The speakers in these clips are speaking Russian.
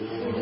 Amen.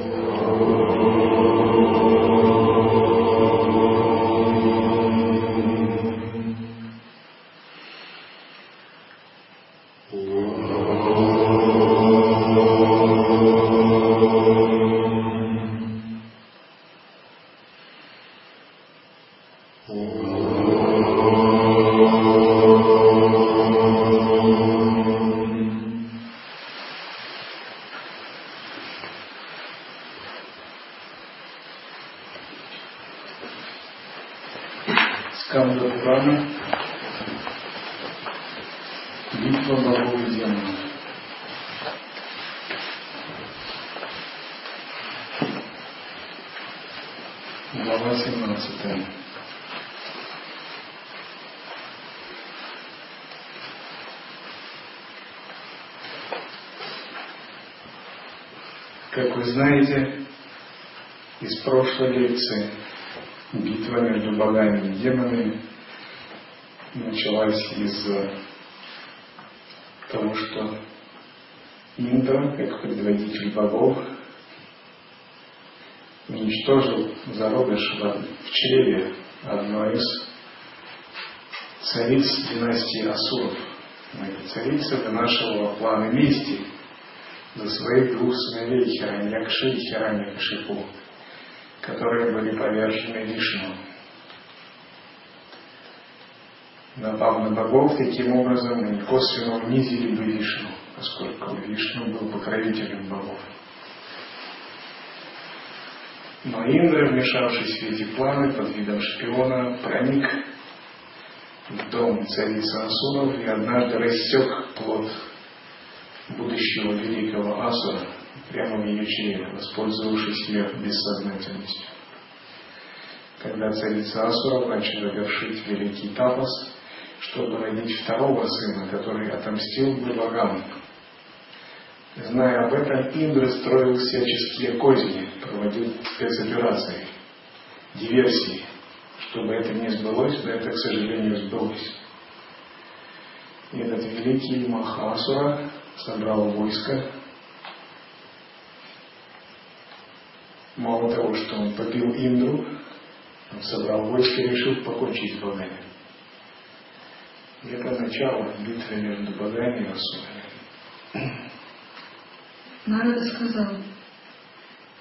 Знаете из прошлой лекции, битва между богами и демонами началась из того, что Индра, как предводитель богов, уничтожил зародыш в чреве одной из цариц династии Асуров. Эта царица вынашивала планы мести – за своих двух сыновей Хираньякши и Хираньякшипу, которые были повержены Вишну. Напав на богов, таким образом они косвенно унизили бы Вишну, поскольку Вишну был покровителем богов. Но Индра, вмешавшись в эти планы под видом шпиона, проник в дом царицы Асуров и однажды рассек плод будущего великого Асура прямо в ее чреве, воспользовавшись ее бессознательностью. Когда царица Асура начала вершить великий тапос, чтобы родить второго сына, который отомстил бы богам. Зная об этом, Индра строил всяческие козни, проводил спецоперации, диверсии, чтобы это не сбылось, но это, к сожалению, сбылось. И этот великий Махасура собрал войско. Мало того, что он побил Индру, он собрал войско и решил покончить с богами. И это начало битвы между богами и асурами. Нарада сказал,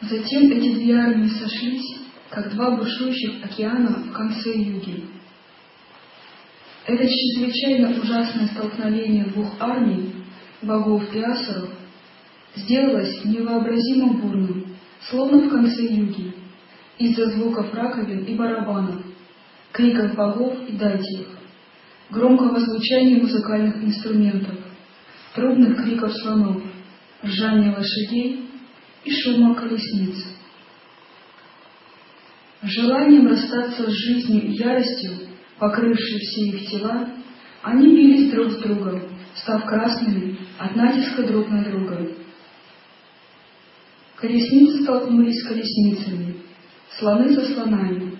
затем эти две армии сошлись, как два бушующих океана в конце юги. Это чрезвычайно ужасное столкновение двух армий богов и сделалось невообразимо бурным, словно в конце юги, из-за звуков раковин и барабанов, криков богов и датиев, громкого звучания музыкальных инструментов, трудных криков слонов, ржания лошадей и шума колесниц. Желанием расстаться с жизнью и яростью, покрывшей все их тела, они бились друг с другом, став красными от натиска друг на друга. Колесницы столкнулись с колесницами, слоны со слонами,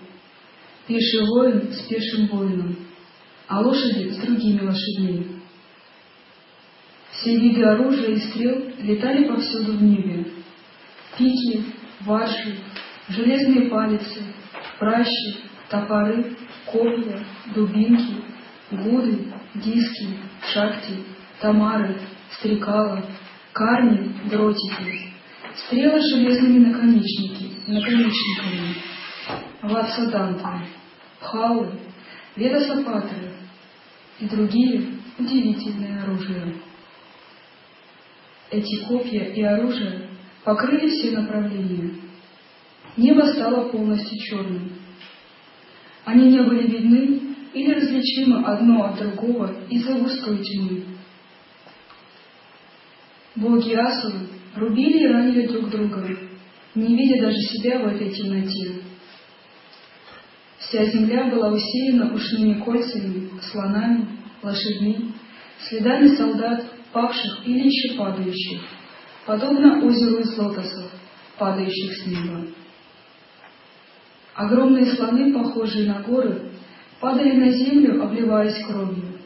пеший воин с пешим воином, а лошади с другими лошадьми. Все виды оружия и стрел летали повсюду в небе. Пики, ваши, железные палицы, пращи, топоры, копья, дубинки, гуды, диски, шахти, тамары, стрекала, карни, дротики, стрелы с железными наконечники, наконечниками, ватсаданты, пхалы, ведосапатры и другие удивительные оружия. Эти копья и оружие покрыли все направления. Небо стало полностью черным. Они не были видны или различимы одно от другого из-за густой тьмы. Боги Асуры рубили и ранили друг друга, не видя даже себя в этой темноте. Вся земля была усеяна ушными кольцами, слонами, лошадьми, следами солдат, павших или еще падающих, подобно озеру из лотосов, падающих с неба. Огромные слоны, похожие на горы, падали на землю, обливаясь кровью.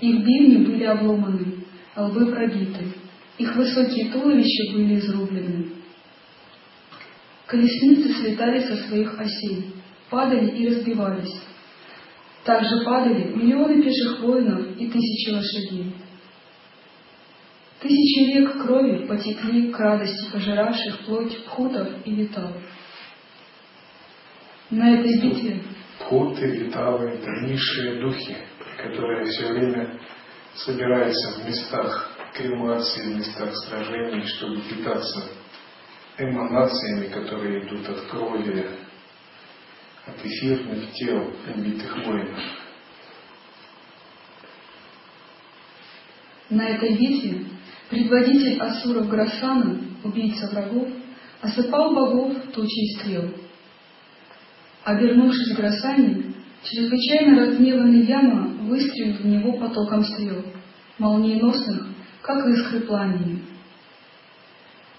Их бивни были обломаны, лбы пробиты, их высокие туловища были изрублены. колесницы слетали со своих осей, падали и разбивались. Также падали миллионы пеших воинов и тысячи лошадей. Тысячи рек крови потекли к радости пожиравших плоть пхутов и виталов. На этой битве Пхуты, виталы — это низшие духи, которые все время собираются в местах кремации, в местах сражений, чтобы питаться эманациями, которые идут от крови, от эфирных тел убитых воинов. На этой битве предводитель Асуров Грасана, убийца врагов, осыпал богов тучей стрел. Обернувшись к Грасане, чрезвычайно разгневанный Яма выстрелил в него потоком стрел, молниеносных, как искры пламени.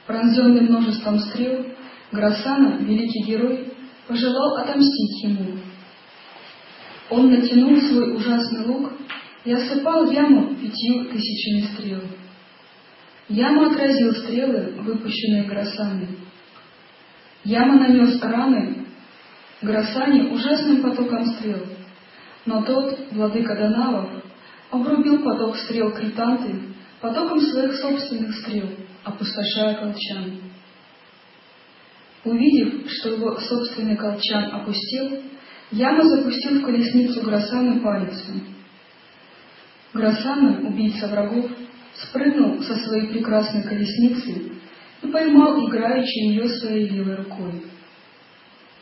Пронзенный множеством стрел, Грасана, великий герой, пожелал отомстить ему. Он натянул свой ужасный лук и осыпал яму пятью тысячами стрел. Яма отразил стрелы, выпущенные Грасаной. Яма нанес раны Грасане ужасным потоком стрел, но тот, владыка Данавов, обрубил поток стрел Кританты потоком своих собственных стрел, опустошая колчан. Увидев, что его собственный колчан опустел, Яма запустил в колесницу Грасаны палицу. Грасана, убийца врагов, спрыгнул со своей прекрасной колесницы и поймал играющую ее своей левой рукой.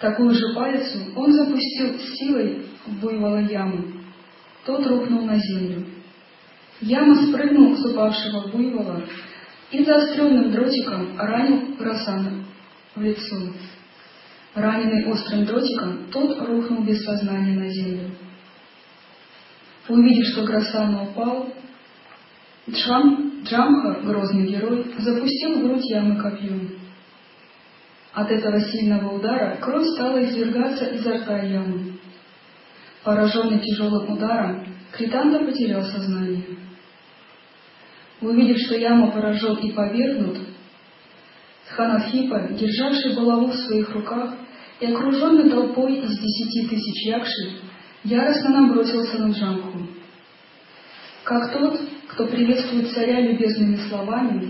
Такую же палицу он запустил силой в буйвола ямы. Тот рухнул на землю. Яма спрыгнул с упавшего буйвола и заостренным дротиком ранил Грасана в лицо. Раненый острым дротиком, тот рухнул без сознания на землю. Увидев, что Грасана упал, Джам, Джамха, грозный герой, запустил в грудь ямы копьем. От этого сильного удара кровь стала извергаться изо рта ямы. Пораженный тяжелым ударом, Кританда потерял сознание. Увидев, что яма поражен и повергнут, Ханадхипа, державший булаву в своих руках и окруженный толпой из десяти тысяч якши, яростно набросился на Джамху. Как тот, кто приветствует царя любезными словами,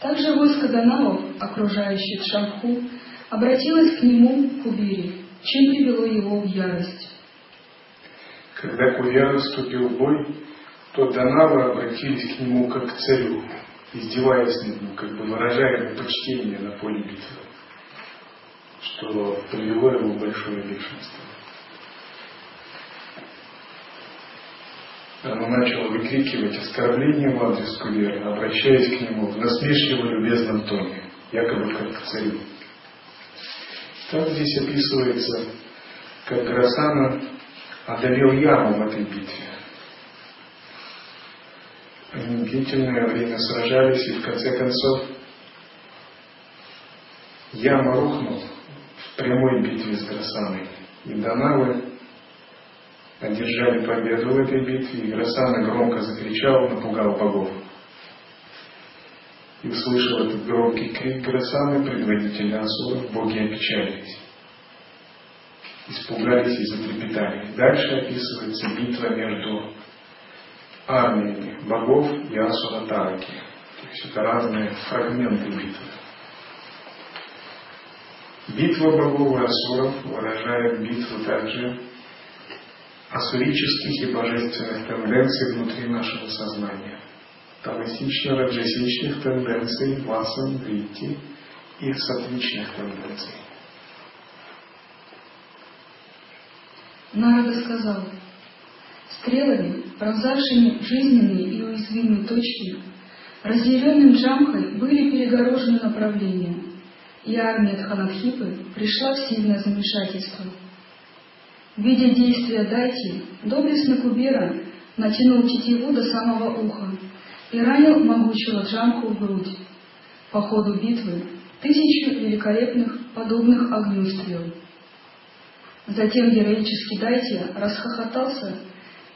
так же войско Данавов, окружающее Джамху, обратилось к нему, Кубири, чем привело его в ярость. Когда Кувяра вступил в бой, то Данавы обратились к нему как к царю, издеваясь над ним, как бы выражая почтение на поле битвы, что привело его в большое бешенство. Оно начало выкрикивать оскорбления в адрес Кулера, обращаясь к нему в насмешливо-любезном тоне, якобы как царю. Так здесь описывается, как Грасана одолел яму в этой битве. Они длительное время сражались, и в конце концов яма рухнул в прямой битве с Грасаной. И Данавы одержали победу в этой битве, и Грасана громко закричал, напугал богов. И услышав этот громкий крик Грасаны, предводители Асуров, боги опечалились. Испугались и затрепетали. Дальше описывается битва между армиями богов и Асура Тараки. То есть это разные фрагменты битвы. Битва богов и асуров выражает битву также асурических и божественных тенденций внутри нашего сознания. Тамасично-раджасичных тенденций, васан, врити и сатвичных тенденций. Нарада сказал, стрелами, пронзавшими жизненные и уязвимые точки, разъяренным Джамхой были перегорожены направления, и армия Дханадхипы пришла в сильное замешательство. Видя действия Дайти, доблестный Кубера натянул тетиву до самого уха и ранил могучего Джамху в грудь. По ходу битвы тысячу великолепных, подобных огню стрел. Затем героический Дайте расхохотался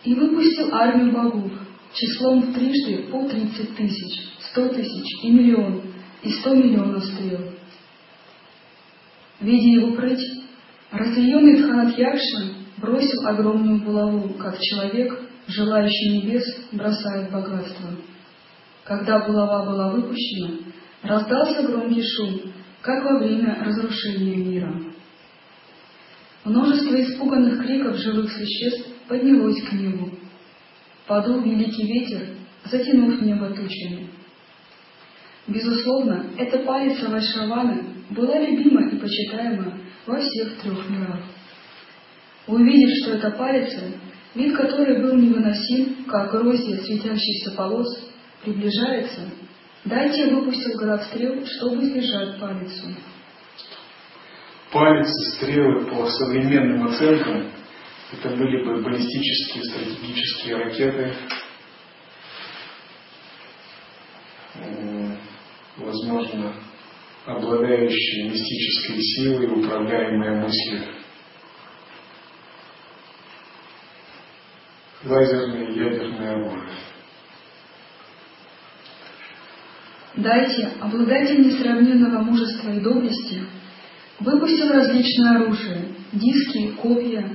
и выпустил армию богов числом в трижды по тридцать тысяч, сто тысяч и миллион, и сто миллионов стрел. Видя его прыть, разъяренный Тханатьякша бросил огромную булаву, как человек, желающий небес, бросает богатство. Когда булава была выпущена, раздался громкий шум, как во время разрушения мира. Множество испуганных криков живых существ поднялось к небу. Подул великий ветер, затянув небо тучами. Безусловно, эта палица Вайшаваны была любима и почитаема во всех трех мирах. Увидев, что это палица, вид которой был невыносим, как гроздья светящихся полос, приближается, дайте выпустил град стрел, чтобы сдержать палицу. Палицы, стрелы по современным оценкам, это были бы баллистические стратегические ракеты, возможно, обладающие мистической силой, управляемые мыслью. Лазерное ядерное оружие. Дайте, обладатель несравненного мужества и доблести, выпустил различное оружие, диски, копья,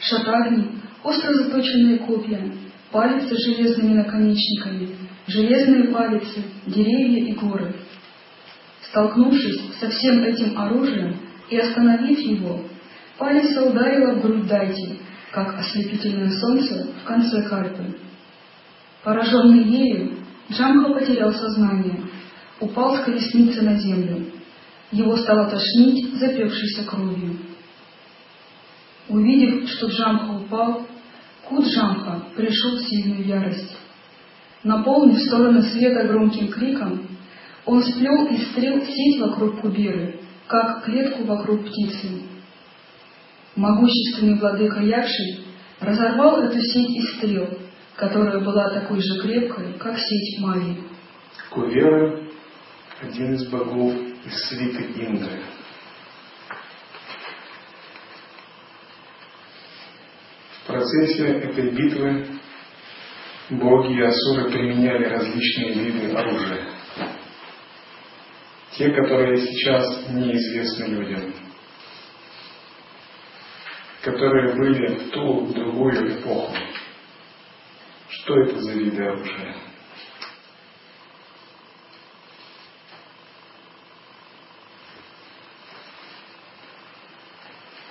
шатагни, остро заточенные копья, палицы с железными наконечниками, железные палицы, деревья и горы. Столкнувшись со всем этим оружием и остановив его, палица ударила в грудь Дайти, как ослепительное солнце в конце кальпы. Пораженный ею, Джамха потерял сознание, упал с колесницы на землю. Его стало тошнить запекшейся кровью. Увидев, что Джамха упал, Кут Джамха пришел в сильную ярость. Наполнив стороны света громким криком, он сплел из стрел сеть вокруг Куберы, как клетку вокруг птицы. Могущественный владыка Якши разорвал эту сеть из стрел, которая была такой же крепкой, как сеть Мави. Кувера – один из богов из свиты Индры. В процессе этой битвы боги и асуры применяли различные виды оружия. Те, которые сейчас неизвестны людям, которые были в ту другую эпоху. Что это за виды оружия?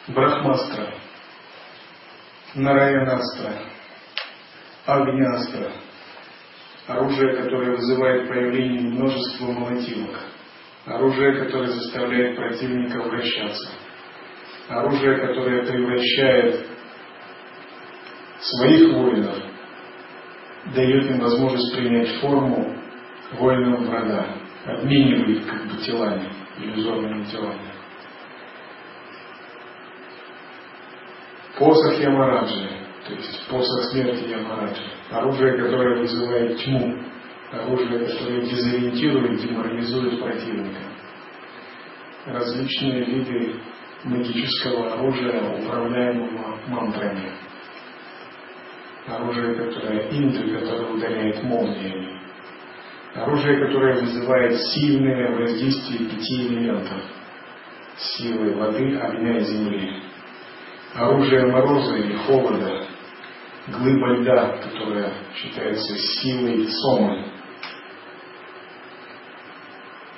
Брахмастра, Нараянастра, Агнястра, оружие, которое вызывает появление множества молотилок, оружие, которое заставляет противника вращаться, оружие, которое превращает своих воинов, дает им возможность принять форму воинов врага, обменивает как бы телами, иллюзорными телами. Посох Ямараджи, то есть посох смерти Ямараджи, оружие, которое вызывает тьму, оружие, которое дезориентирует, деморализует противника. Различные виды магического оружия, управляемого мантрами. Оружие, которое Индры, которое ударяет молниями. Оружие, которое вызывает сильное воздействие пяти элементов. Силы воды, огня и земли. Оружие мороза или холода. Глыба льда, которая считается силой сомы,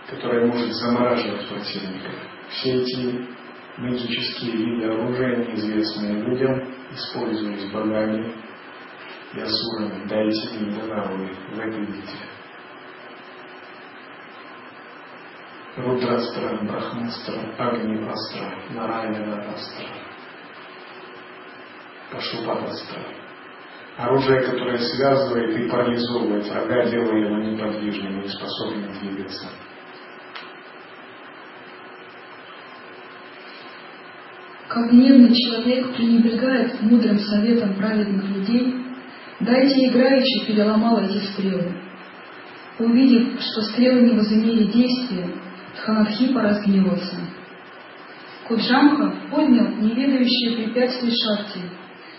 которая может замораживать противника. Все эти магические виды оружия, неизвестные людям, используясь богами и асурами, дайте им Данавы в этой битве. Рудрастра, Брахмастра, Агни-астра, Нарайна-астра, Пашупатастра. Оружие, которое связывает и парализовывает врага, делая его неподвижным и неспособным двигаться. Как гневный человек пренебрегает мудрым советом праведных людей, дайте играючи переломал эти стрелы. Увидев, что стрелы не возымели действия, Тханадхипа разгневался. Куджамха поднял неведающие препятствий шахти,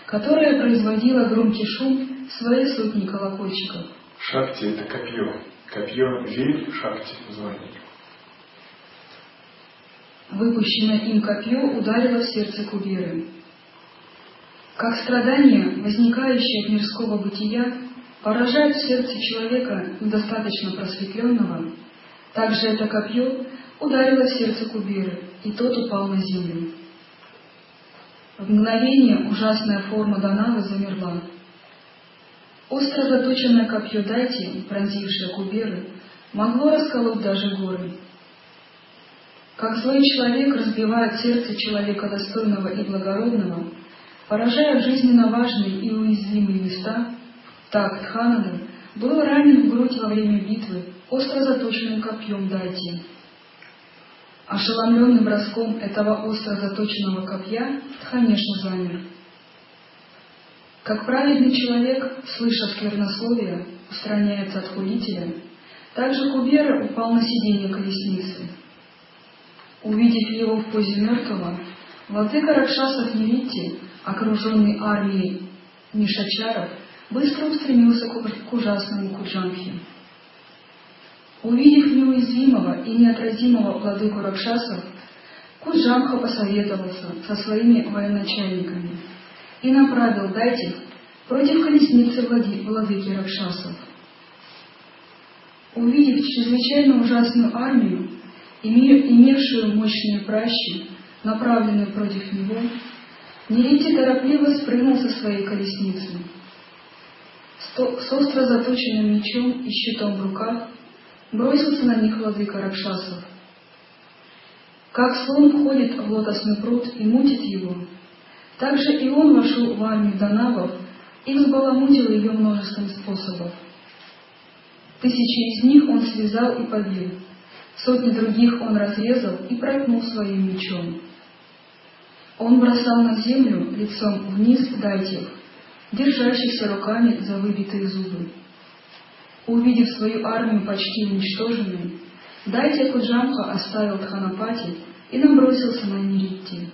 которая производила громкий шум своей сотни колокольчиков. Шахти — это копье. Копье — виль шахти название. Выпущенное им копье ударило в сердце Куберы. Как страдание, возникающее от мирского бытия, поражает в сердце человека недостаточно просветленного, также это копье ударило в сердце Куберы, и тот упал на землю. В мгновение ужасная форма Данавы замерла. Остро заточенное копье Дайти, пронзившее Куберы, могло расколоть даже горы. Как злой человек разбивает сердце человека достойного и благородного, поражая жизненно важные и уязвимые места, так Тханада был ранен в грудь во время битвы остро заточенным копьем Дайти. Ошеломленный броском этого остро заточенного копья, конечно, замер. Как праведный человек, слыша сквернословие, устраняется от хулителя, также Кубера упал на сиденье колесницы. Увидев его в позе мертвого, владыка Ракшасов Невитти, окруженный армией Нишачаров, быстро устремился к ужасному Куджанхе. Увидев неуязвимого и неотразимого владыку Ракшасов, Куджамха посоветовался со своими военачальниками и направил Дайтих против колесницы владыки Ракшасов. Увидев чрезвычайно ужасную армию, имевшую мощные пращи, направленную против него, Нерити торопливо спрыгнул со своей колесницы. С остро заточенным мечом и щитом в руках бросился на них владыка Ракшасов. Как слон входит в лотосный пруд и мутит его, так же и он вошел в армию Данавов и взбаламутил ее множеством способов. Тысячи из них он связал и побил, сотни других он разрезал и проткнул своим мечом. Он бросал на землю лицом вниз дайтев, держащихся руками за выбитые зубы. Увидев свою армию почти уничтоженной, Дайте Куджамха оставил Тханапати и набросился на Ниритти.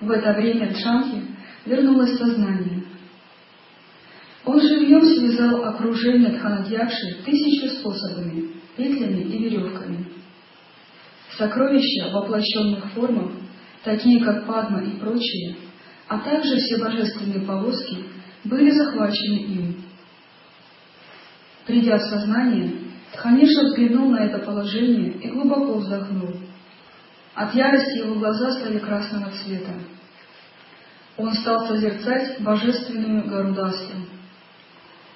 В это время Джамхи вернулось сознание. Он живьем связал окружение Тханадьякши тысячу способами, петлями и веревками. Сокровища в воплощенных формах, такие как Падма и прочие, а также все божественные повозки, были захвачены им. Придя в сознание, Тханиша взглянул на это положение и глубоко вздохнул. От ярости его глаза стали красного цвета. Он стал созерцать божественную Гарудастру.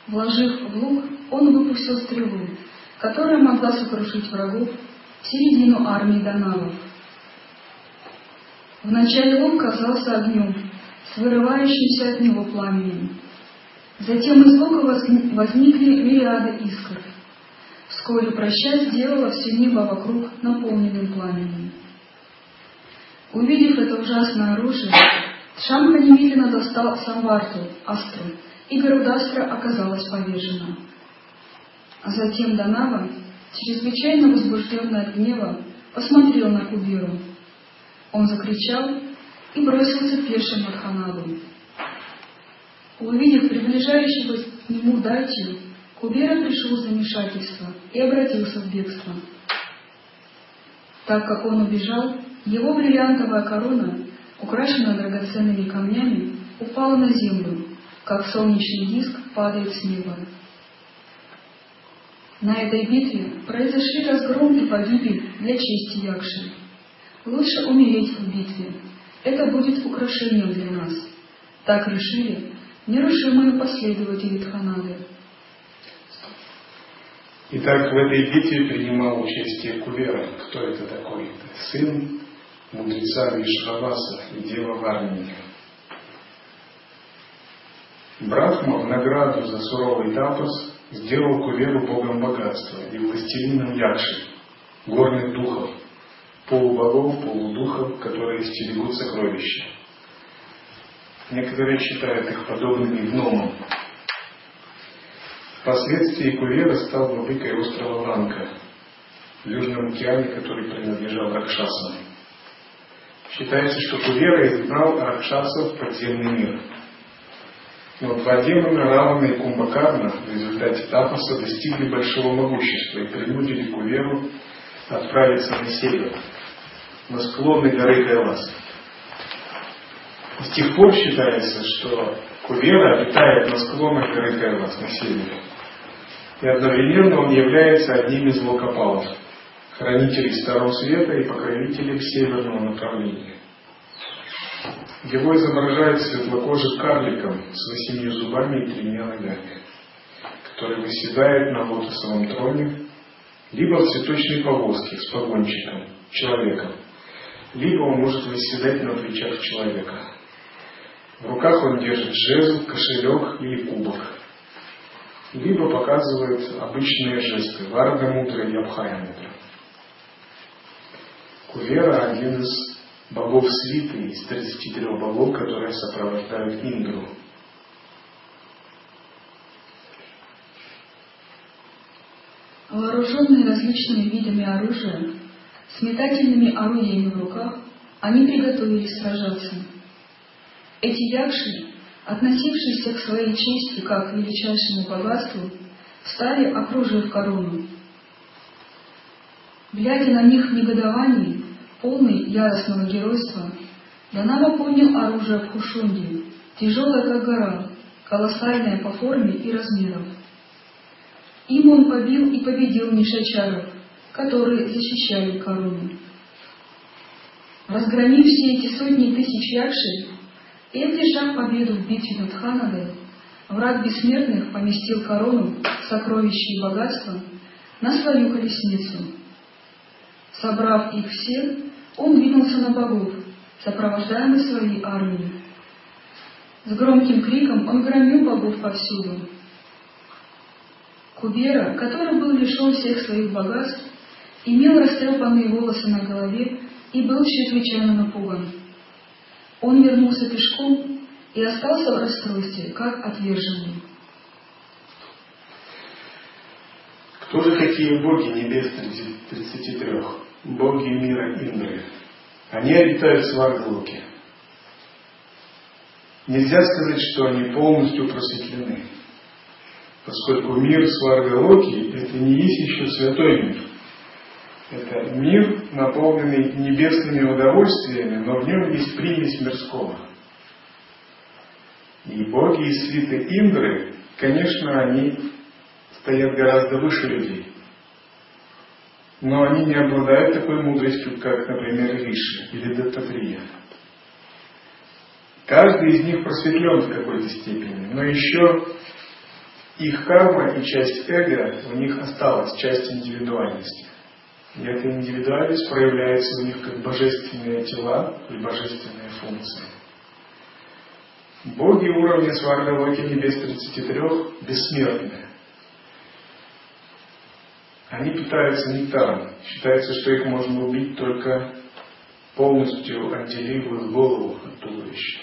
Вложив в лук, он выпустил стрелу, которая могла сокрушить врагов в середину армии Данавов. Вначале лук казался огнем, с вырывающимся от него пламенем. Затем из лука возникли мириады искр. Вскоре прощать сделала все небо вокруг наполненным пламенем. Увидев это ужасное оружие, Шамха немедленно достал Самварту, Астру, и Гарудастра оказалась повержена. А затем Данава, чрезвычайно возбужденный от гнева, посмотрел на Кубиру. Он закричал и бросился пешим от Ханаду. Увидев приближающегося к нему Датию, Кубера пришел в замешательство и обратился в бегство. Так как он убежал, его бриллиантовая корона, украшенная драгоценными камнями, упала на землю, как солнечный диск падает с неба. На этой битве произошли разгром и погибель для чести Якши. Лучше умереть в битве. Это будет украшением для нас. Так решили нерушимые последователи Тханады. Итак, в этой битве принимал участие Кувера. Кто это такой? Сын мудреца Вишваваса и дева Варники. Брахма в награду за суровый тапос сделал Куверу богом богатства и властелином Якши, горных духов, полубогов, полудухов, которые стерегут сокровища. Некоторые считают их подобными гномам. Впоследствии Кувера стал владыкой острова Ланка в Южном океане, который принадлежал Ракшасам. Считается, что Кувера изгнал Ракшасов в подземный мир. Но два демона, Равана и Кумбакарна, в результате тапоса достигли большого могущества и принудили Куверу отправиться на север, на склоны горы Кайласа. С тех пор считается, что Кувера обитает на склонах горы Кайлас на севере. И одновременно он является одним из локопалов, хранителей Старого Света и покровителей северного направления. Его изображают светлокожим карликом с восемью зубами и тремя ногами, который выседает на лотосовом троне, либо в цветочной повозке с погонщиком, человеком, либо он может выседать на плечах человека. В руках он держит жезл, кошелек или кубок. Либо показывает обычные жесты Варга Мудра и Абхая Мудра. Кувера один из богов свиты из 33 богов, которые сопровождают Индру. Вооруженные различными видами оружия, с метательными орудиями в руках, они приготовились сражаться. Эти якши, относившиеся к своей чести как к величайшему богатству, встали, окружив корону. Глядя на них в негодовании, полный яростного геройства, Янама поднял оружие в Хушунге, тяжелое как гора, колоссальное по форме и размерам. Им он побил и победил Мишачаров, которые защищали корону. Разгромив все эти сотни тысяч якшей и одержав победу в битве над Ханадой, враг бессмертных поместил корону, сокровища и богатства на свою колесницу. Собрав их всех, он двинулся на богов, сопровождаемый своей армией. С громким криком он громил богов повсюду. Кубера, который был лишен всех своих богатств, имел растрепанные волосы на голове и был чрезвычайно напуган. Он вернулся пешком и остался в расстройстве, как отверженный. Кто же такие боги небес 33? Боги мира Индры. Они обитают в Сваргалоке. Нельзя сказать, что они полностью просветлены, поскольку мир Сваргалоки – это не есть еще святой мир. Это мир, наполненный небесными удовольствиями, но в нем есть примесь мирского. И боги и свиты Индры, конечно, они стоят гораздо выше людей. Но они не обладают такой мудростью, как, например, Виши или Даттатрия. Каждый из них просветлен в какой-то степени, но еще их карма и часть эго у них осталась, часть индивидуальности. И эта индивидуальность проявляется у них как божественные тела и божественные функции. Боги уровня Свардалоки Небес 33 бессмертны. Они питаются нектаром. Считается, что их можно убить только полностью отделив их голову от туловища.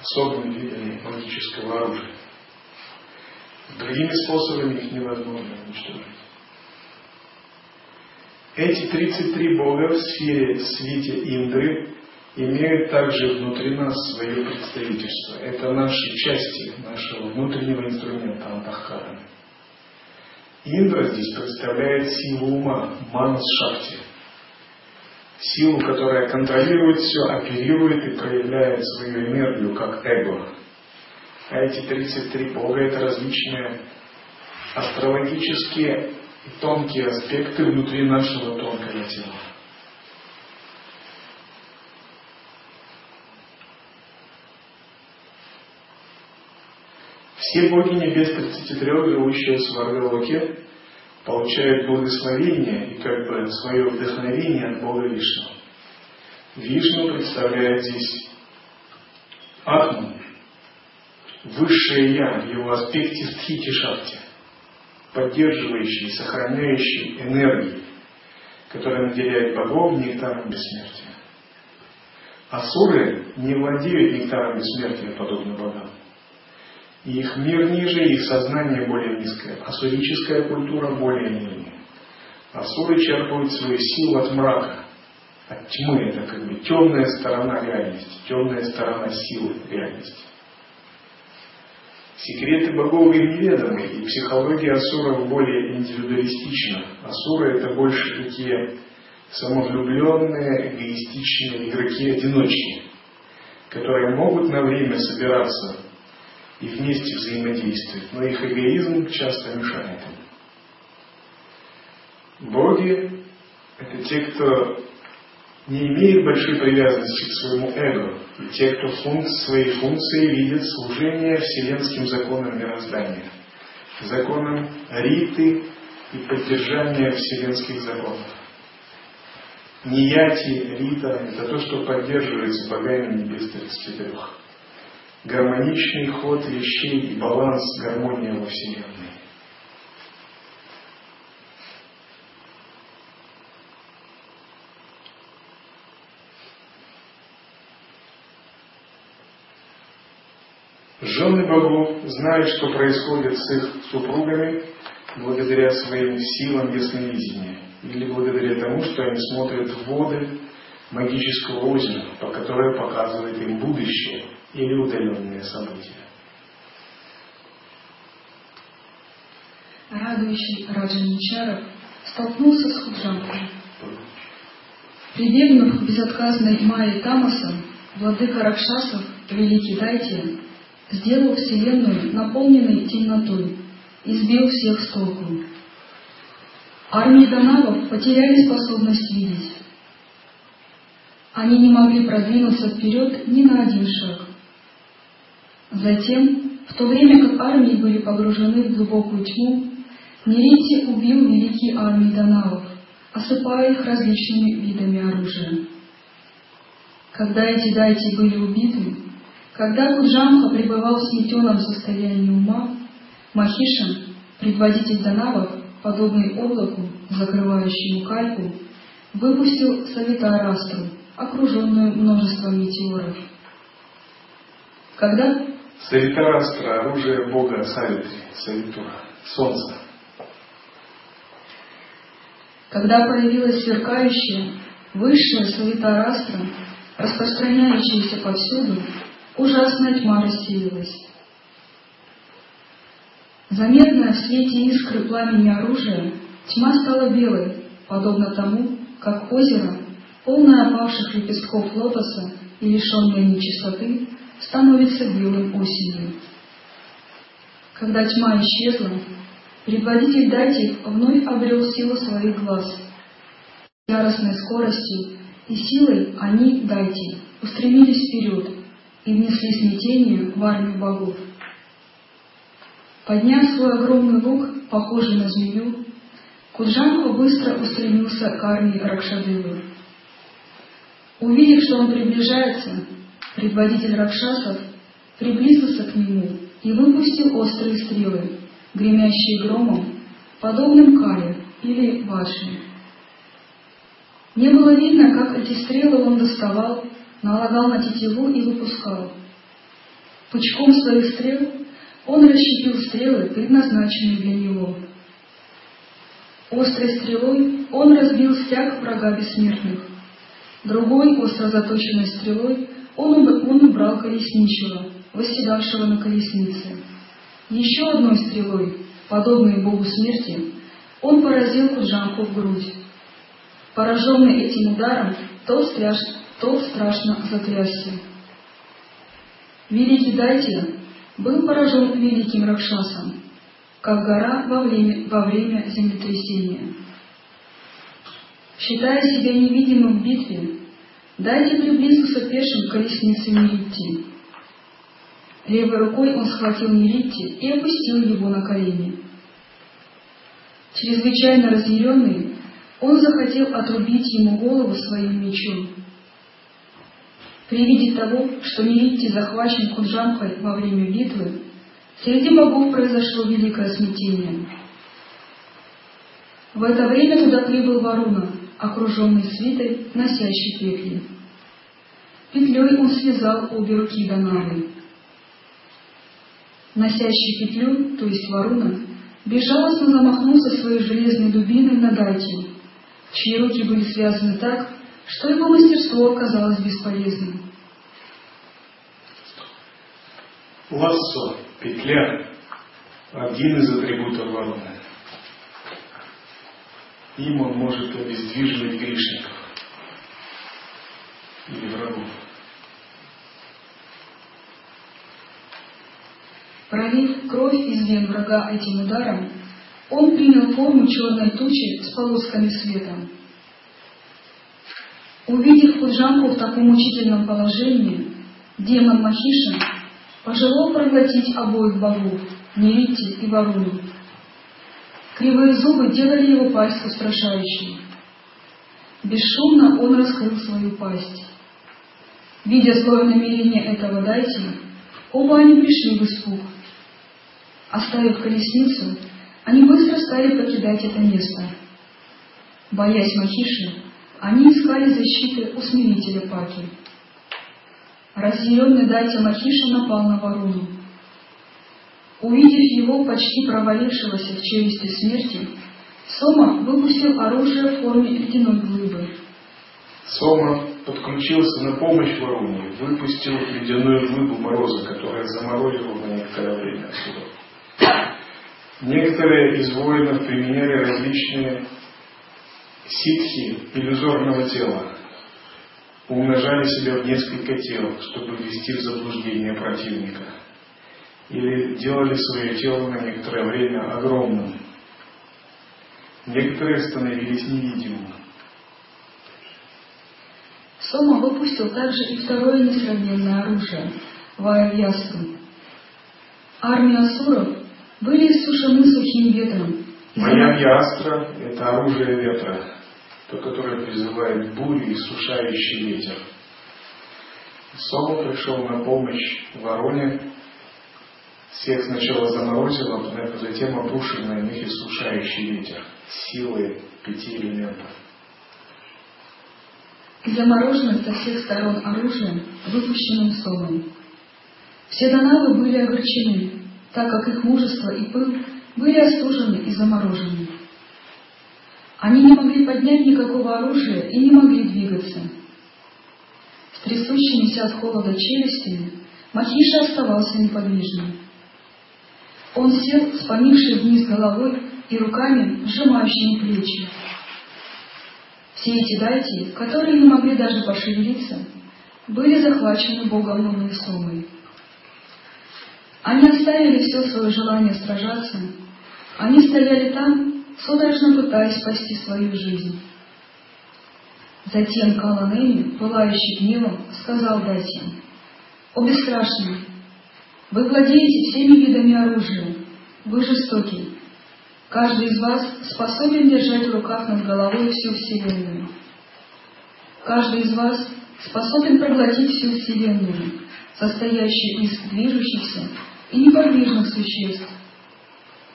Особыми видами магического оружия. Другими способами их невозможно уничтожить. Эти 33 бога в сфере свете Индры имеют также внутри нас свое представительство. Это наши части нашего внутреннего инструмента Антахкарана. Индра здесь представляет силу ума, манас шакти. Силу, которая контролирует все, оперирует и проявляет свою энергию как эго. А эти 33 бога это различные астрологические тонкие аспекты внутри нашего тонкого тела. Все боги небес 33, живущие в Сваргалоке, получают благословение и как бы свое вдохновение от Бога Вишну. Вишну представляет здесь Атму, высшее Я в его аспекте стхити шахти, поддерживающий, сохраняющий энергии, которая наделяет богов нектаром бессмертия. Асуры не владеют нектаром бессмертия, подобно богам. И их мир ниже, их сознание более низкое. Асурическая культура более нижняя. Асуры черпают свою силу от мрака, от тьмы. Это как бы темная сторона реальности, темная сторона силы реальности. Секреты богов им неведомы, и психология асуров более индивидуалистична. Асуры это больше такие самовлюбленные, эгоистичные игроки-одиночки, которые могут на время собираться и вместе взаимодействовать, но их эгоизм часто мешает им. Боги – это те, кто не имеет большой привязанности к своему эго, и те, кто функ, своей функцией видит служение вселенским законам мироздания, законам Риты и поддержания вселенских законов. Нияти, Рита – это то, что поддерживается богами небес 33. Гармоничный ход вещей и баланс, гармония во Вселенной. Жены богов знают, что происходит с их супругами благодаря своим силам ясновидения или благодаря тому, что они смотрят в воды магического озера, по которой показывает им будущее или удаленные события. Радующий Раджаничаров столкнулся с Худжанкой. Прибегнув к безотказной Майе Тамаса, владыка Ракшасов, великий Дайте, сделал Вселенную наполненной темнотой и сбил всех с толку. Армии Данавов потеряли способность видеть. Они не могли продвинуться вперед ни на один шаг. Затем, в то время как армии были погружены в глубокую тьму, Нерити убил великие армии Данавов, осыпая их различными видами оружия. Когда эти дайти были убиты, когда Куджамха пребывал в сметенном состоянии ума, Махиша, предводитель Данавов, подобный облаку, закрывающему кальку, выпустил Савитарастру, окруженную множеством метеоров. Когда Савитарастра – оружие бога Савитри, Савитура, солнца. Когда появилась сверкающая, высшая Савитарастра, распространяющаяся повсюду, ужасная тьма рассеялась. Заметная в свете искры пламени оружия, тьма стала белой, подобно тому, как озеро, полное опавших лепестков лотоса и лишенное нечистоты, становится белым осенью. Когда тьма исчезла, предводитель Дати вновь обрел силу своих глаз. Яростной скоростью и силой они, Дати, устремились вперед и внесли смятение в армию богов. Подняв свой огромный лук, похожий на змею, Куджанха быстро устремился к армии Ракшадевы. Увидев, что он приближается, предводитель Ракшасов приблизился к нему и выпустил острые стрелы, гремящие громом, подобным кале или ваджи. Не было видно, как эти стрелы он доставал, налагал на тетиву и выпускал. Пучком своих стрел он расщепил стрелы, предназначенные для него. Острой стрелой он разбил стяг врага бессмертных. Другой, остро заточенной стрелой, он, он убрал колесничего, восседавшего на колеснице. Еще одной стрелой, подобной богу смерти, он поразил Куджанку в грудь. Пораженный этим ударом, тот, страш, тот страшно затрясся. Великий Дайте был поражен великим Ракшасом, как гора во время, во время землетрясения. Считая себя невидимым в битве, Дайте приблизился пешим к колеснице Неритти. Левой рукой он схватил Неритти и опустил его на колени. Чрезвычайно разъяренный, он захотел отрубить ему голову своим мечом. При виде того, что Неритти захвачен Куджамхой во время битвы, среди богов произошло великое смятение. В это время туда прибыл Варуна, окруженный свитой, носящий петли. Петлей он связал обе руки Данавы. Носящий петлю, то есть Варуна, безжалостно замахнулся своей железной дубиной на Дайте, чьи руки были связаны так, что его мастерство оказалось бесполезным. Лассо, петля, один из атрибутов вороны. им он может обездвиживать грешников или врагов. Пролив кровь из вен врага этим ударом, он принял форму черной тучи с полосками света. Увидев Худжанку в таком мучительном положении, демон Махишин пожелал проглотить обоих богов, Нерити и Варуну. Кривые зубы делали его пасть устрашающей. Бесшумно он раскрыл свою пасть. Видя злое намерение этого дайте, оба они пришли в испуг. Оставив колесницу, они быстро стали покидать это место. Боясь Махиши, они искали защиты у смирителя Паки. Разъяренный Датя Махиша напал на Варуну. Увидев его почти провалившегося в челюсти смерти, Сома выпустил оружие в форме ледяной глыбы. Сома подключился на помощь Варуне, выпустил ледяную глыбу мороза, которая заморозила на некоторое время отсюда. Некоторые из воинов применяли различные ситхи иллюзорного тела, умножали себя в несколько тел, чтобы ввести в заблуждение противника, или делали свое тело на некоторое время огромным. Некоторые становились невидимыми. Сома выпустил также и второе несравненное оружие – Вайясу. Армия асуров были иссушены сухим ветром. Вайястра – это оружие ветра, то, которое призывает бурю и сушающий ветер. Сома пришел на помощь вороне, всех сначала заморозил, а затем обрушил на них иссушающий ветер силой пяти элементов. Замороженным со всех сторон оружием, выпущенным Сомом. Все донавы были огорчены, так как их мужество и пыл были остужены и заморожены. Они не могли поднять никакого оружия и не могли двигаться. С трясущимися от холода челюстями Махиша оставался неподвижным. Он сел, склонивший вниз головой и руками, сжимающими плечи. Все эти дайти, которые не могли даже пошевелиться, были захвачены Богом Луны Сомой. Они оставили все свое желание сражаться. Они стояли там, судорожно пытаясь спасти свою жизнь. Затем Каланеми, пылающий гневом, сказал Дати, «О бесстрашный, вы владеете всеми видами оружия, вы жестокий. Каждый из вас способен держать в руках над головой всю Вселенную. Каждый из вас способен проглотить всю Вселенную, состоящую из движущихся и неподвижных существ.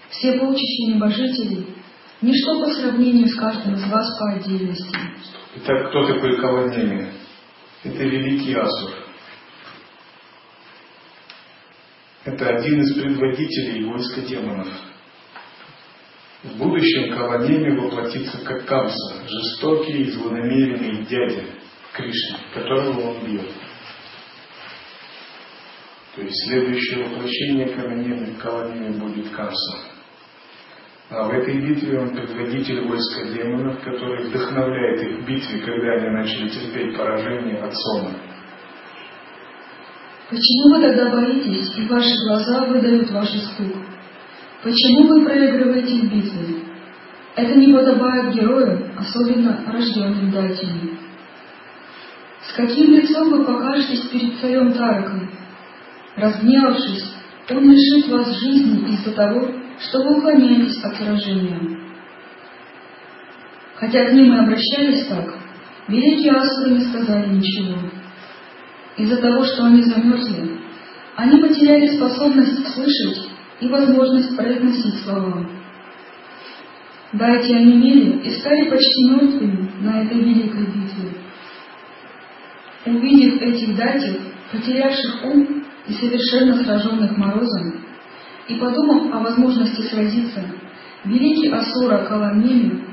Все полчища небожителей — ничто по сравнению с каждым из вас по отдельности. Итак, кто такой Каванеми? Это великий Асур. Это один из предводителей войска демонов. В будущем Каванеми воплотится как Камса, жестокий и злонамеренный дядя Кришны, которого он бьет. То есть следующее воплощение Каванеми, Каванеми будет Камса. А в этой битве он предводитель войска демонов, который вдохновляет их в битве, когда они начали терпеть поражение от Сома. Почему вы тогда боитесь, и ваши глаза выдают ваш испуг? Почему вы проигрываете в битве? Это не подобает герою, особенно рожденным дателям. С каким лицом вы покажетесь перед царем Тараком? Разгневавшись, он лишит вас жизни из-за того, что вы уклоняетесь от сражения. Хотя к ним и обращались так, великие асуры не сказали ничего. Из-за того, что они замерзли, они потеряли способность слышать и возможность произносить слова. Дайте онемели и стали почти мертвыми на этой великой битве. Увидев этих датев, потерявших ум и совершенно сраженных морозом, и подумав о возможности сразиться, великий Асура Каланеми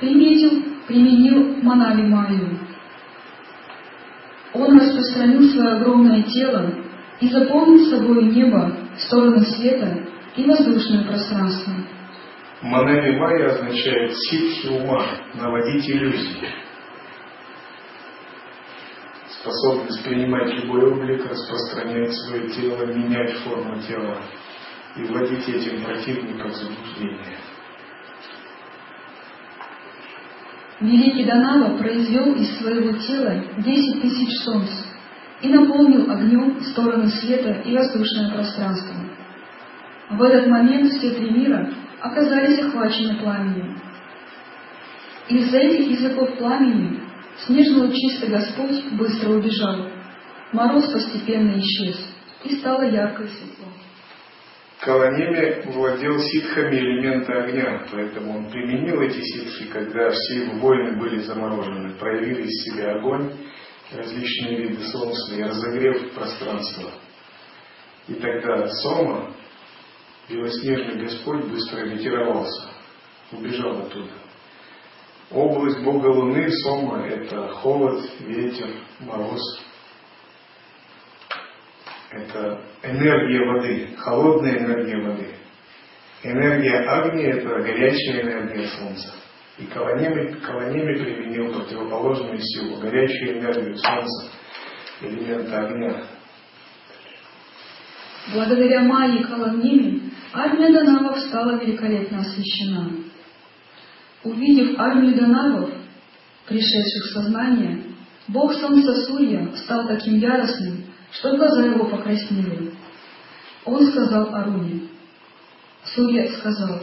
приметил, применил Манали Майю. Он распространил свое огромное тело и заполнил собой небо, стороны света и воздушное пространство. Манами Майя означает ситхи ума, наводить иллюзии. Способность принимать любой облик, распространять свое тело, менять форму тела и вводить этим противника в заблуждение. Великий Данава произвел из своего тела десять тысяч солнц и наполнил огнем стороны света и воздушное пространство. В этот момент все три мира оказались охвачены пламенем. Из-за этих языков пламени снежно-лучистый Господь быстро убежал. Мороз постепенно исчез, и стало яркое светло. Каланеме владел ситхами элемента огня, поэтому он применил эти ситхи, когда все его воины были заморожены, проявили из себя огонь, различные виды солнца и разогрев пространство. И тогда Сома, белоснежный Господь, быстро ретировался, убежал оттуда. Область Бога Луны, Сома, это холод, ветер, мороз, это энергия воды, холодная энергия воды. Энергия огня – это горячая энергия Солнца. И Каланеми, Каланеми применил противоположную силу, горячую энергию Солнца, элемента огня. Благодаря Майе Каланеми армия Данавов стала великолепно освещена. Увидев армию Данавов, пришедших в сознание, Бог Солнца Сурья стал таким яростным, что глаза его покраснели. Он сказал Аруне. Сурья сказал,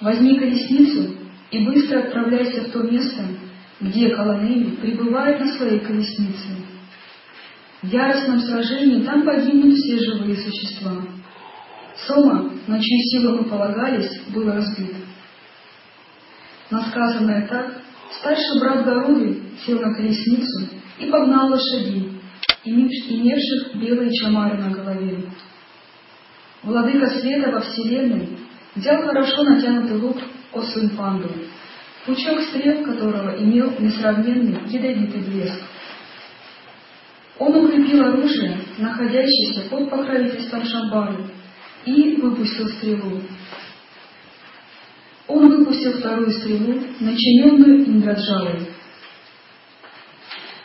возьми колесницу и быстро отправляйся в то место, где Каланеми пребывает на своей колеснице. В яростном сражении там погибнут все живые существа. Сома, на чьи силы мы полагались, был разбит. Насказанное так, старший брат Гаруды сел на колесницу и погнал лошадей, имевших белые чамары на голове. Владыка света во Вселенной взял хорошо натянутый лук Осунпанду, пучок стрел которого имел несравненный ядовитый блеск. Он укрепил оружие, находящееся под покровительством Шамбары, и выпустил стрелу. Он выпустил вторую стрелу, начиненную Индраджалой.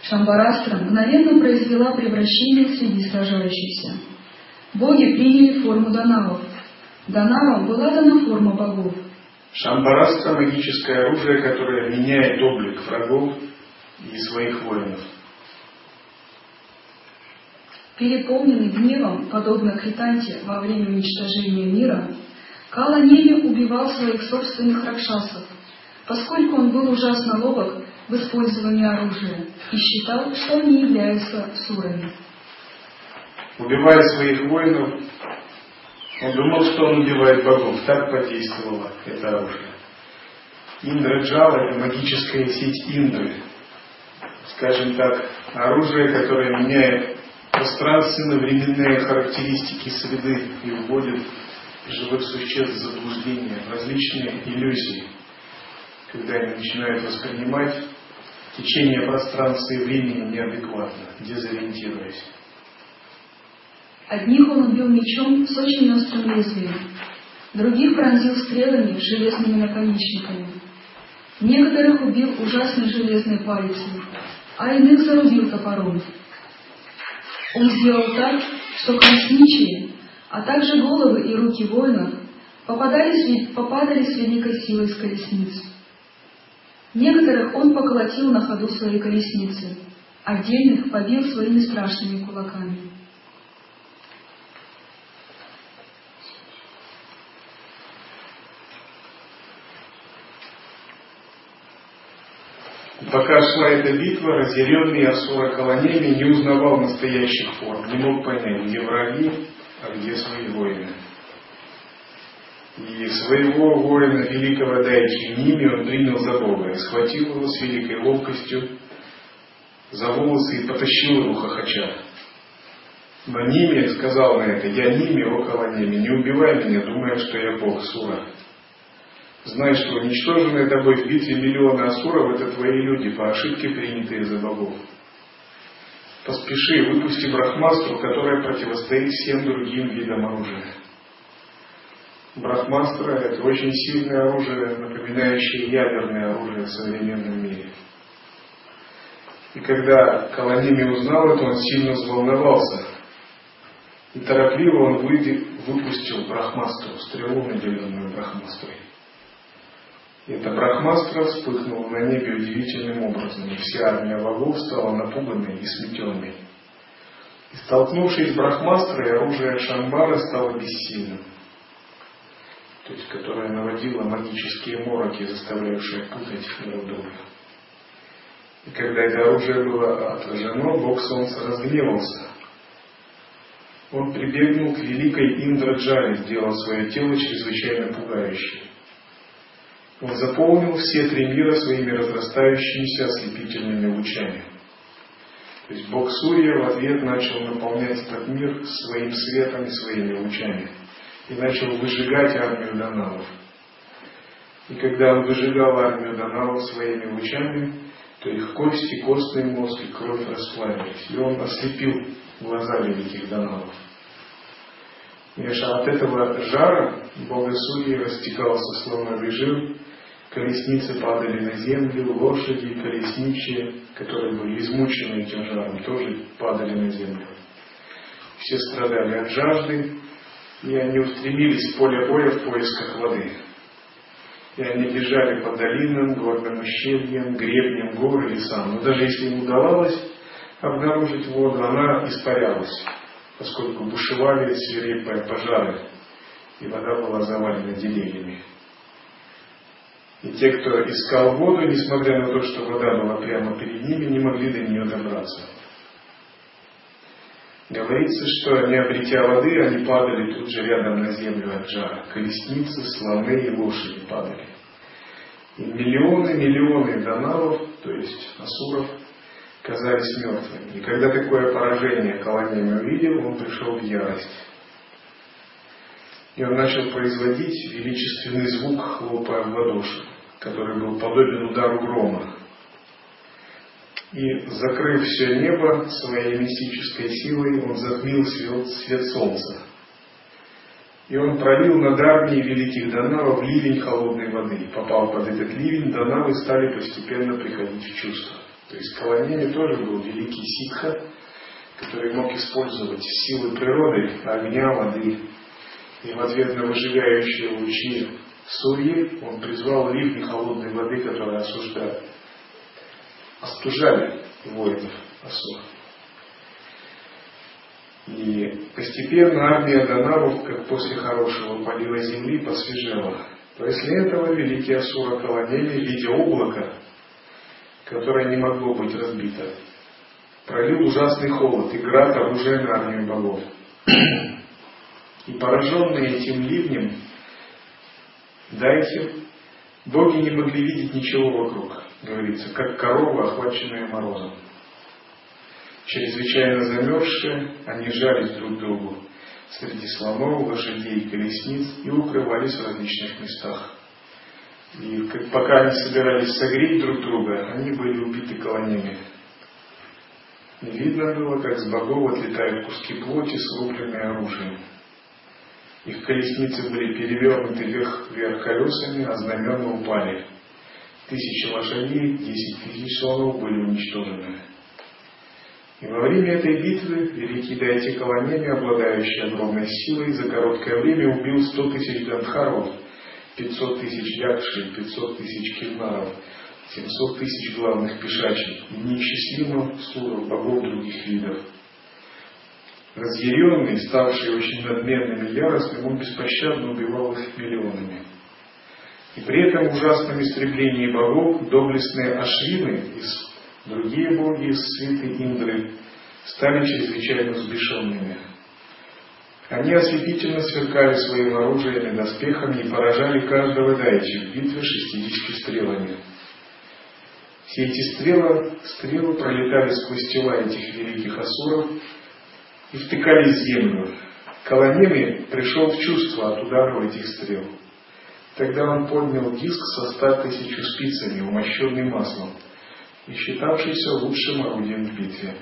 Шамбарастра мгновенно произвела превращение среди сражающихся. Боги приняли форму Данавов. Данавам была дана форма богов. Шамбарастра – магическое оружие, которое меняет облик врагов и своих воинов. Переполненный гневом, подобно Кританте во время уничтожения мира, Кала убивал своих собственных ракшасов, поскольку он был ужасно ловок в использовании оружия и считал, что они являются сурами. Убивая своих воинов, он думал, что он убивает богов. Так подействовало это оружие. Индраджала – это магическая сеть Индры. Скажем так, оружие, которое меняет пространственно-временные характеристики среды и вводит живых существ в заблуждение, в различные иллюзии, когда они начинают воспринимать течение пространства и времени неадекватно, дезориентируясь. Одних он убил мечом с очень острым лезвием, других пронзил стрелами с железными наконечниками. Некоторых убил ужасной железной палицей, а иных зарубил топором. Он сделал так, что колесничие, а также головы и руки воинов попадали, попадали с великой силой с колесниц. Некоторых он поколотил на ходу своей колесницы, отдельных побил своими страшными кулаками. Пока шла эта битва, разъяренный Асура Каланеми не узнавал настоящих форм, не мог понять, где враги, а где свои воины. И своего воина великого Дайчи Ними он принял за Бога и схватил его с великой ловкостью за волосы и потащил его хохоча. Но Ними сказал на это, я Ними, около Ними, не убивай меня, думая, что я Бог Сура. Знай, что уничтоженные тобой в битве миллионы асуров – это твои люди, по ошибке принятые за богов. Поспеши, выпусти брахмастру, которая противостоит всем другим видам оружия. Брахмастра – это очень сильное оружие, напоминающее ядерное оружие в современном мире. И когда Каланими узнал это, он сильно взволновался. И торопливо он выпустил Брахмастру, стрелу, наделенную Брахмастрой. И эта Брахмастра вспыхнула на небе удивительным образом, и вся армия богов стала напуганной и сметенной. И столкнувшись с Брахмастрой, оружие Шамбара стало бессильным то есть которая наводила магические мороки, заставлявшие путать друга. И когда это оружие было отражено, Бог Солнца разгневался. Он прибегнул к великой Индраджаре, сделал свое тело чрезвычайно пугающим. Он заполнил все три мира своими разрастающимися ослепительными лучами. То есть Бог Сурья в ответ начал наполнять этот мир своим светом и своими лучами и начал выжигать армию Даналов. И когда он выжигал армию Даналов своими лучами, то их кости, костный мозг и кровь расплавились. И он ослепил глаза великих Даналов. И от этого жара Бога Судьи растекался слоновый жир, колесницы падали на землю, лошади, колесничие, которые были измучены этим жаром, тоже падали на землю. Все страдали от жажды, и они устремились в поле боя в поисках воды. И они бежали по долинам, горным ущельям, гребням гор и лесам. Но даже если им удавалось обнаружить воду, она испарялась, поскольку бушевали свирепые пожары, и вода была завалена деревьями. И те, кто искал воду, несмотря на то, что вода была прямо перед ними, не могли до нее добраться. Говорится, что не обретя воды, они падали тут же рядом на землю от жара. Колесницы, слоны и лошади падали. И миллионы, миллионы донаров, то есть асуров, казались мертвыми. И когда такое поражение Коломея увидел, он пришел в ярость. И он начал производить величественный звук, хлопая в ладоши, который был подобен удару грома и, закрыв все небо своей мистической силой, он затмил свет, свет солнца. И он пролил над армией великих Данавов ливень холодной воды. Попал под этот ливень, Данавы стали постепенно приходить в чувство. То есть Каланеми тоже был великий ситха, который мог использовать силы природы, огня, воды. И в ответ на выжигающие лучи Сурьи он призвал ливни холодной воды, которая осуждает остужали воинов Асур. И постепенно армия Данавов, как после хорошего полива земли, посвежела. После этого великие Асура колонели в виде облака, которое не могло быть разбито. Пролил ужасный холод и град оружия на армию богов. И пораженные этим ливнем, дайте, боги не могли видеть ничего вокруг говорится, как корова, охваченная морозом. Чрезвычайно замерзшие, они жались друг другу среди слонов, лошадей и колесниц и укрывались в различных местах. И как, пока они собирались согреть друг друга, они были убиты колониями. И видно было, как с богов отлетают куски плоти, слупленные оружием. Их колесницы были перевернуты вверх, вверх колесами, а знамена упали тысячи лошадей, десять тысяч слонов были уничтожены. И во время этой битвы великий Дайте Колонеми, обладающий огромной силой, за короткое время убил сто тысяч гандхаров, пятьсот тысяч якшей, пятьсот тысяч кирнаров, семьсот тысяч главных пешачей и неисчислимо суров богов других видов. Разъяренный, ставший очень надменным и яростным, он беспощадно убивал их миллионами. И при этом ужасном истреблении богов доблестные ашвины и другие боги из свиты Индры стали чрезвычайно взбешенными. Они ослепительно сверкали своим оружием и доспехами и поражали каждого дайчи в битве шестидесяти стрелами. Все эти стрелы, стрелы пролетали сквозь тела этих великих асуров и втыкались в землю. Колонеми пришел в чувство от ударов этих стрел. Тогда он поднял диск со ста тысячу спицами, умощенный маслом, и считавшийся лучшим орудием в битве.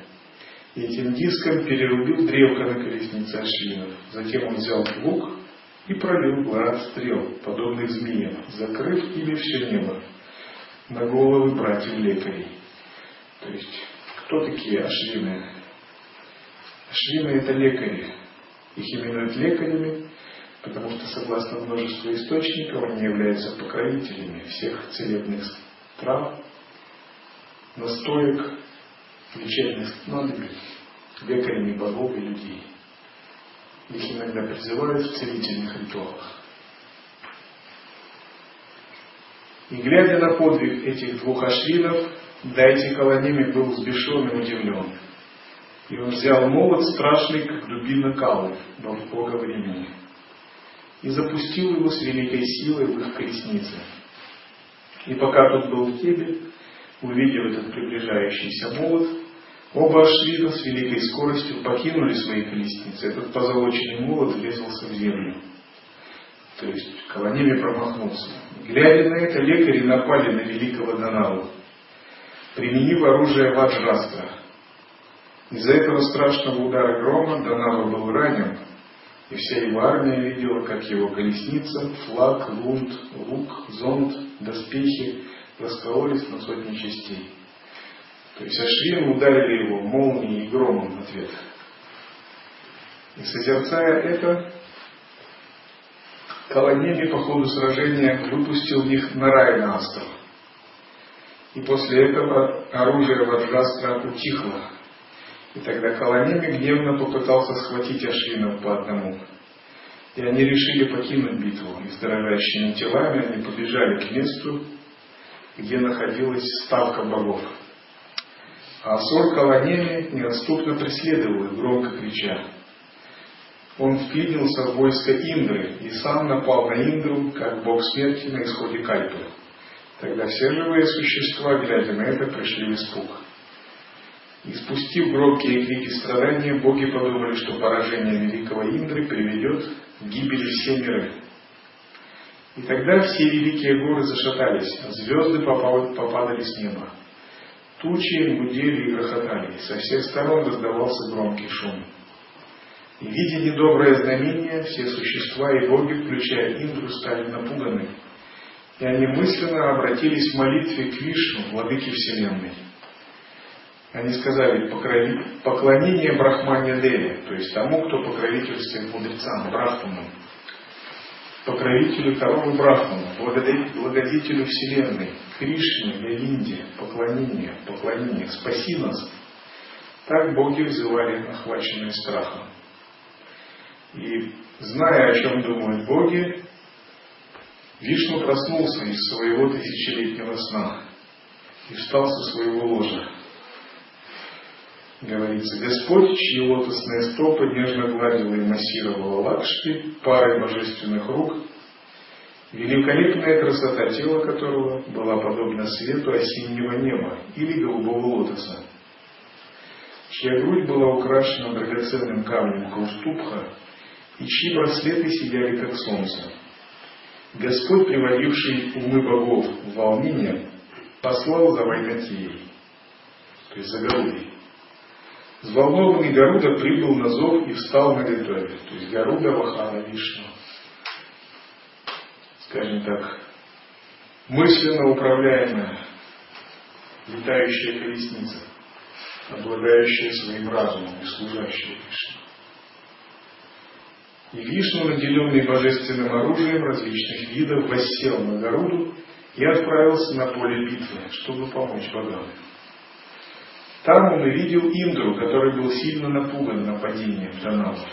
Этим диском перерубил древко на колеснице Ашвинов. Затем он взял лук и пролил град стрел, подобных змеям, закрыв ими все небо на головы братьев лекарей. То есть, кто такие ашвины? Ашвины это лекари. Их именуют лекарями, потому что, согласно множеству источников, они являются покровителями всех целебных трав, настоек, лечебных снадобий, лекарями богов и людей. Их иногда призывают в целительных ритуалах. И глядя на подвиг этих двух ашвинов, Дайте Каланими был взбешен и удивлен. И он взял молот страшный, как дубина Калы, бога времени, и запустил его с великой силой в их колесницы. И пока тот был в тебе, увидев этот приближающийся молот, оба Ашвина с великой скоростью покинули свои колесницы. Этот позолоченный молот врезался в землю. То есть Каланими промахнулся. Глядя на это, лекари напали на великого Данаву, применив оружие Ваджрастра. Из-за этого страшного удара грома Данава был ранен, и вся его армия видела, как его колесница, флаг, лунд, лук, зонт, доспехи раскололись на сотни частей. То есть Ашвин ударили его молнией и громом в ответ. И созерцая это, Каланеми по ходу сражения выпустил их на рай на остров. И после этого оружие Ваджрастра утихло. И тогда Каланеми гневно попытался схватить Ашвинов по одному. И они решили покинуть битву. И с дрожащими телами они побежали к месту, где находилась ставка богов. А Асур Каланеми неотступно преследовал их, громко крича. Он вклинился в войско Индры и сам напал на Индру, как бог смерти на исходе Кальпы. Тогда все живые существа, глядя на это, пришли в испуг. И спустив громкие крики страдания, боги подумали, что поражение великого Индры приведет к гибели всей миры. И тогда все великие горы зашатались, а звезды попадали с неба. Тучи гудели и грохотали, со всех сторон раздавался громкий шум. И видя недоброе знамение, все существа и боги, включая Индру, стали напуганы – и они мысленно обратились в молитве к Вишну, владыке Вселенной. Они сказали поклонение Брахмане Деве, то есть тому, кто покровительствует мудрецам, Брахману, покровителю коровы Брахмана, благодетелю Вселенной, Кришне, Говинде, поклонение, поклонение, спаси нас. Так боги взывали, охваченные страхом. И зная, о чем думают боги, Вишну проснулся из своего тысячелетнего сна и встал со своего ложа. Говорится, Господь, чьи лотосные стопы нежно гладила и массировала Лакшми парой божественных рук, великолепная красота тела которого была подобна свету осеннего неба или голубого лотоса, чья грудь была украшена драгоценным камнем Кауступха, и чьи браслеты сияли как солнце. Господь, приводивший умы богов в волнение, послал за Вайнатией, то есть за Гарудой. Взволнованный Гаруда прибыл на зов и встал на готове, то есть Гаруда Вахана Вишну. Скажем так, мысленно управляемая летающая колесница, обладающая своим разумом и служащая Вишну. И Вишну, наделенный божественным оружием различных видов, воссел на Гаруду и отправился на поле битвы, чтобы помочь богам. Там он увидел Индру, который был сильно напуган нападением Данавов,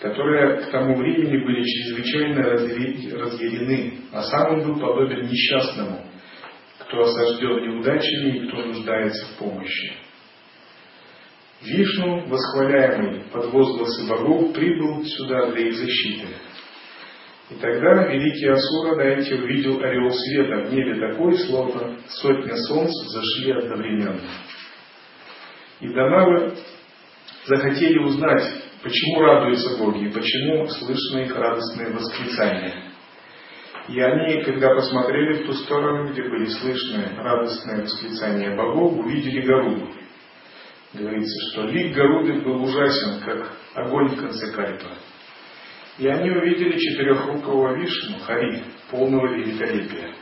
которые к тому времени были чрезвычайно разъярены, а сам он был подобен несчастному, кто осажден неудачами и кто нуждается в помощи. Вишну, восхваляемый под возгласы богов, прибыл сюда для их защиты. И тогда великий Асура на эти увидел орел света в небе такой, словно сотня солнц зашли одновременно. И Данавы захотели узнать, почему радуются боги и почему слышны их радостные восклицания. И они, когда посмотрели в ту сторону, где были слышны радостные восклицания богов, увидели Гаруду, говорится, что лик Гаруды был ужасен, как огонь в конце кальпа. И они увидели четырехрукого Вишну, Хари, полного великолепия.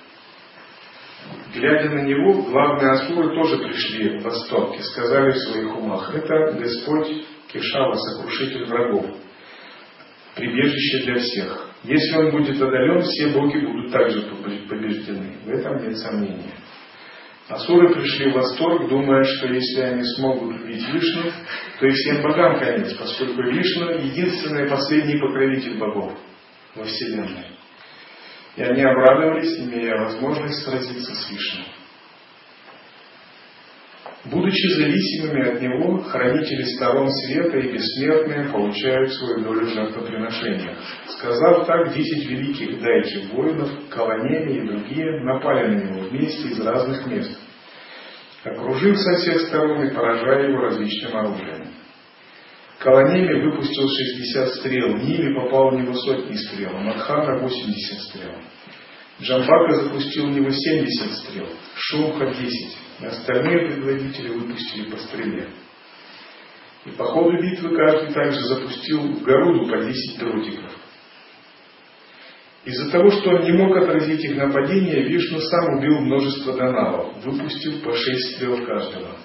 Глядя на него, главные асуры тоже пришли в восторг и сказали в своих умах, это Господь Кишава, сокрушитель врагов, прибежище для всех. Если он будет одолен, все боги будут также побеждены. В этом нет сомнения. Асуры пришли в восторг, думая, что если они смогут убить Вишну, то и всем богам конец, поскольку Вишну – единственный последний покровитель богов во Вселенной. И они обрадовались, имея возможность сразиться с Вишну. Будучи зависимыми от него, хранители сторон света и бессмертные получают свою долю жертвоприношения. Сказав так, десять великих дайки воинов, колониями и другие напали на него вместе из разных мест, окружив со всех сторон и поражая его различным оружием. Колониями выпустил 60 стрел, Ними попал в него сотни стрел, Мадхана 80 стрел. Джамбака запустил в него 70 стрел, Шумха 10, и остальные предводители выпустили по стреле. И по ходу битвы каждый также запустил в Гаруду по 10 дротиков. Из-за того, что он не мог отразить их нападение, Вишну сам убил множество донавов, выпустив по шесть стрел каждого.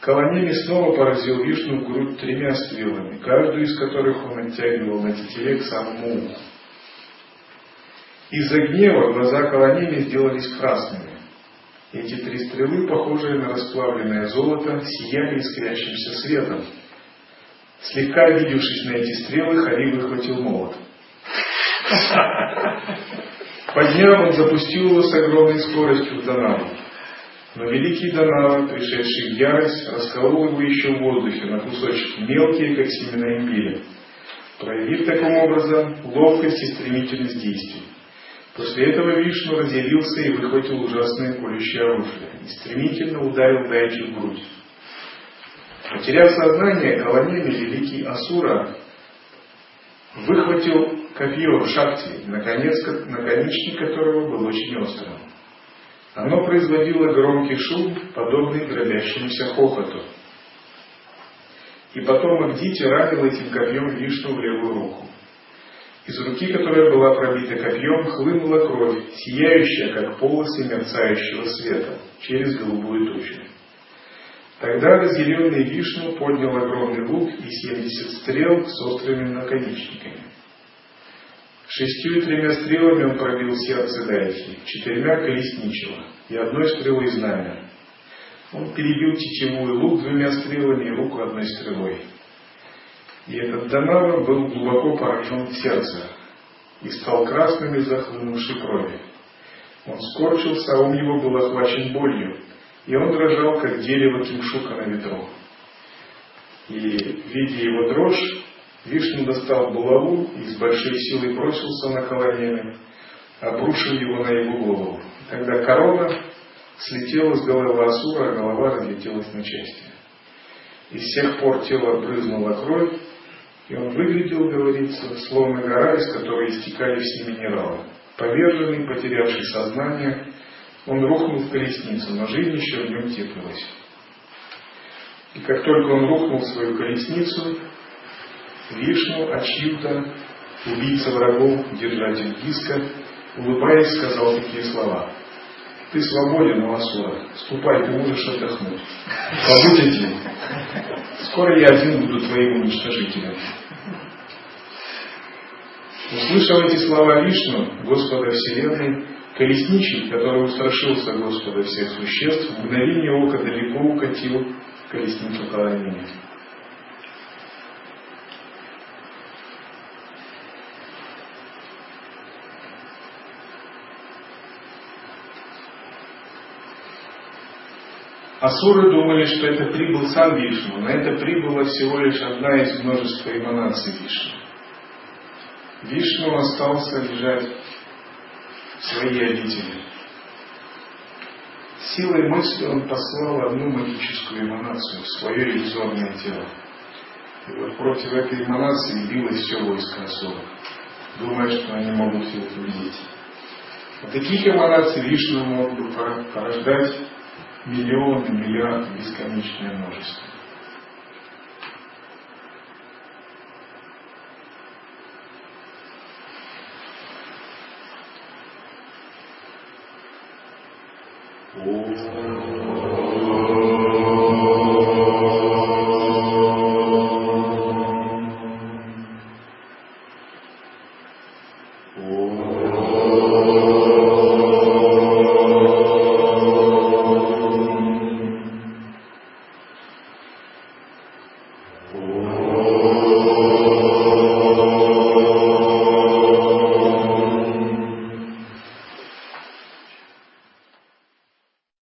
Колонеми снова поразил Вишну в грудь тремя стрелами, каждую из которых он оттягивал на тетиве к самому уху. Из-за гнева глаза Колонеми сделались красными. Эти три стрелы, похожие на расплавленное золото, сияли искрящимся светом. Слегка обидевшись на эти стрелы, Хари выхватил молот. Подняв, он запустил его с огромной скоростью в Донаву. Но великий Донава, пришедший в ярость, расколол его еще в воздухе на кусочки мелкие, как семена имбиря, проявив таким образом ловкость и стремительность действий. После этого Вишну разделился и выхватил ужасное колющее оружие и стремительно ударил Дайчи в грудь. Потеряв сознание, колониями великий Асура выхватил копье в шахте, наконец, наконечник которого был очень острым. Оно производило громкий шум, подобный дробящемуся хохоту. И потом Агдити ранил этим копьем Вишну в левую руку. Из руки, которая была пробита копьем, хлынула кровь, сияющая, как полосы мерцающего света, через голубую тучу. Тогда разъяренный Вишну поднял огромный лук и семьдесят стрел с острыми наконечниками. Шестью и тремя стрелами он пробил сердце Дайхи, четырьмя колесничего и одной стрелой знамя. Он перебил тетивую лук двумя стрелами и руку одной стрелой. И этот Данава был глубоко поражен в сердце и стал красным из-за хлынувшей крови. Он скорчился, а ум его был охвачен болью, и он дрожал, как дерево кимшука на ветру. И, видя его дрожь, Вишну достал булаву и с большой силой бросился на колонины, обрушив его на его голову. Тогда корона слетела с головы Асура, а голова разлетелась на части. И с тех пор тело брызнуло кровь, и он выглядел, говорится, словно гора, из которой истекали все минералы. Поверженный, потерявший сознание, он рухнул в колесницу, но жизнь еще в нем теплилась. И как только он рухнул в свою колесницу, Вишну, Ачьюта, убийца врагов, держатель диска, улыбаясь, сказал такие слова. Ты свободен, Авасура. Ступай, ты можешь отдохнуть. Побудь один. Скоро я один буду твоим уничтожителем. Услышав эти слова Вишну, Господа Вселенной, колесничий, который устрашился Господа всех существ, в мгновение ока далеко укатил колесницу Каламини. Асуры думали, что это прибыл сам Вишну, но это прибыла всего лишь одна из множества эманаций Вишну. Вишну остался лежать в своей обители. Силой мысли он послал одну магическую эманацию в свое иллюзорное тело. И вот против этой эманации билось все войско Асуров, думая, что они могут это видеть. А таких эманаций Вишну мог бы порождать миллионы, миллиарды, бесконечное множество. Oh.